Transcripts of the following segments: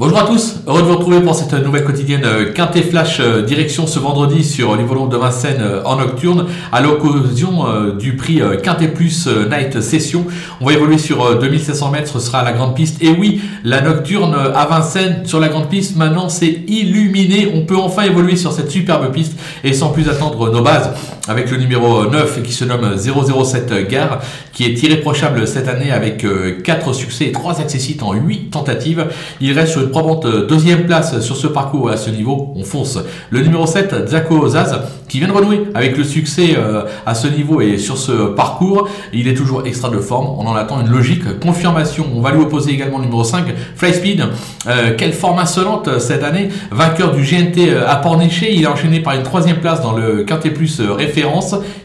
Bonjour à tous, heureux de vous retrouver pour cette nouvelle quotidienne euh, Quintet Flash euh, direction ce vendredi sur l'Hippodrome de Vincennes euh, en nocturne à l'occasion du prix Quintet Plus Night Session. On va évoluer sur 2700 mètres, ce sera la grande piste. Et oui, la nocturne à Vincennes sur la grande piste, maintenant c'est illuminé. On peut enfin évoluer sur cette superbe piste et sans plus attendre nos bases avec le numéro 9 qui se nomme 007 Gare qui est irréprochable cette année avec 4 succès et 3 accessites en 8 tentatives. Il reste sur une probante deuxième place sur ce parcours à ce niveau, on fonce. Le numéro 7, Zako Zaz, qui vient de renouer avec le succès euh, à ce niveau et sur ce parcours. Il est toujours extra de forme, on en attend une logique confirmation. On va lui opposer également le numéro 5, Flyspeed. Euh, quelle forme insolente euh, cette année, vainqueur du GNT à Pornichet. Il est enchaîné par une troisième place dans le Quintet Plus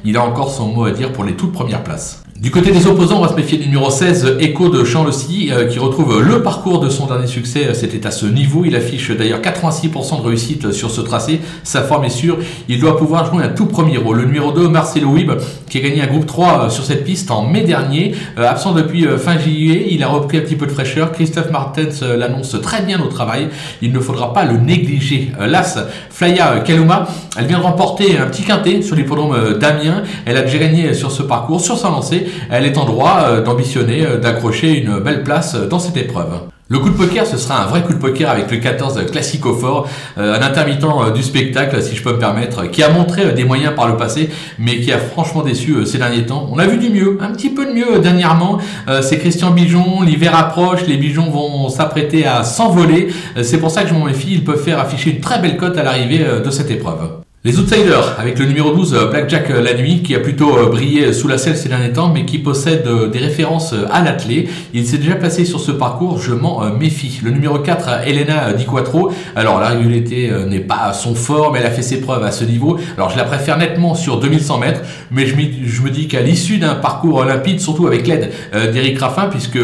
Il a encore son mot à dire pour les toutes premières places. Du côté des opposants, on va se méfier du numéro 16, Echo de Champ-le-Cy, euh, qui retrouve le parcours de son dernier succès. C'était à ce niveau. Il affiche d'ailleurs 86% de réussite sur ce tracé. Sa forme est sûre. Il doit pouvoir jouer un tout premier rôle. Le numéro 2, Marcelo Wib, qui a gagné un groupe 3 euh, sur cette piste en mai dernier. Euh, absent depuis fin juillet, il a repris un petit peu de fraîcheur. Christophe Martens l'annonce très bien au travail. Il ne faudra pas le négliger. L'As, Flaya Kaluma, elle vient de remporter un petit quintet sur l'hippodrome d'Amiens. Elle a déjà gagné sur ce parcours, sur sa lancée elle est en droit euh, d'ambitionner euh, d'accrocher une belle place euh, dans cette épreuve. Le coup de poker, ce sera un vrai coup de poker avec le 14 Classico Fort, un intermittent du spectacle, si je peux me permettre, qui a montré des moyens par le passé, mais qui a franchement déçu ces derniers temps. On a vu du mieux, un petit peu de mieux dernièrement. C'est Christian Bijon, l'hiver approche, les Bijons vont s'apprêter à s'envoler. C'est pour ça que je m'en méfie, ils peuvent faire afficher une très belle cote à l'arrivée de cette épreuve. Les Outsiders, avec le numéro 12, euh, Blackjack euh, la nuit, qui a plutôt euh, brillé sous la selle ces derniers temps, mais qui possède des références à l'athlé. Il s'est déjà placé sur ce parcours, je m'en méfie. Le numéro 4, Elena Di Quattro. Alors, la régularité n'est pas son fort, mais elle a fait ses preuves à ce niveau. Alors, je la préfère nettement sur 2100 mètres, mais je, me dis qu'à l'issue d'un parcours limpide, surtout avec l'aide d'Eric Raffin, puisque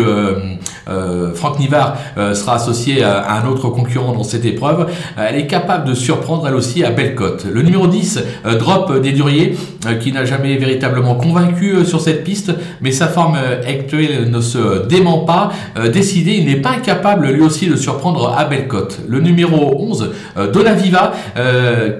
Franck Nivard sera associé à un autre concurrent dans cette épreuve, elle est capable de surprendre elle aussi à Bellecote. Le numéro 10, euh, Drop des Duriers, euh, qui n'a jamais véritablement convaincu euh, sur cette piste, mais sa forme actuelle ne se dément pas. décidé, il n'est pas incapable lui aussi de surprendre à Bellecote. Le numéro 11, Donaviva,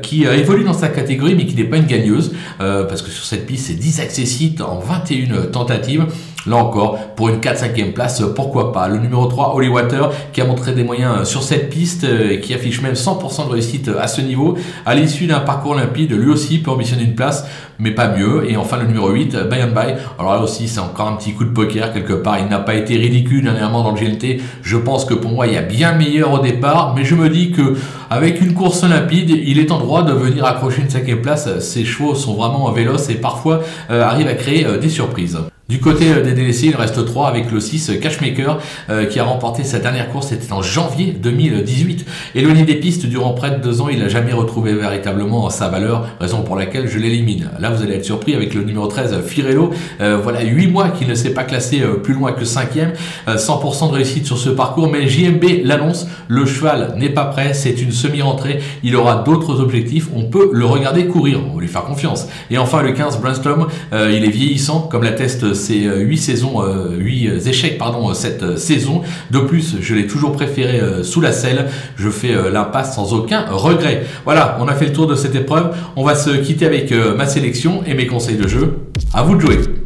qui évolue dans sa catégorie, mais qui n'est pas une gagneuse, parce que sur cette piste, c'est 10 accessites en 21 tentatives. Là encore, pour une 4-5e place, pourquoi pas. Le numéro 3, Holly Water, qui a montré des moyens sur cette piste et qui affiche même 100% de réussite à ce niveau. À l'issue d'un parcours limpide, lui aussi peut ambitionner une place, mais pas mieux. Et enfin, le numéro 8, By and By. Alors là aussi, c'est encore un petit coup de poker quelque part. Il n'a pas été ridicule dernièrement dans le GLT. Je pense que pour moi, il y a bien meilleur au départ, mais je me dis que avec une course limpide, il est en droit de venir accrocher une 5 place. Ces chevaux sont vraiment véloces et parfois euh, arrivent à créer euh, des surprises. Du côté euh, des délaissés, il reste 3 avec le 6 Cashmaker euh, qui a remporté sa dernière course, c'était en janvier 2018. Éloigné des pistes durant près de deux ans, il n'a jamais retrouvé véritablement sa valeur, raison pour laquelle je l'élimine. Là, vous allez être surpris avec le numéro 13 Firello. Euh, voilà 8 mois qu'il ne s'est pas classé plus loin que 5ème. 100% de réussite sur ce parcours, mais JMB l'annonce, le cheval n'est pas prêt, c'est une semi-rentrée, il aura d'autres objectifs, on peut le regarder courir, on va lui faire confiance. Et enfin le 15 Brainstorm, il est vieillissant, comme l'atteste c'est 8 saisons, 8 euh, échecs pardon, euh, cette euh, saison. De plus, je l'ai toujours préféré sous la selle. Je fais l'impasse sans aucun regret. Voilà, on a fait le tour de cette épreuve. On va se quitter avec ma sélection et mes conseils de jeu. À vous de jouer.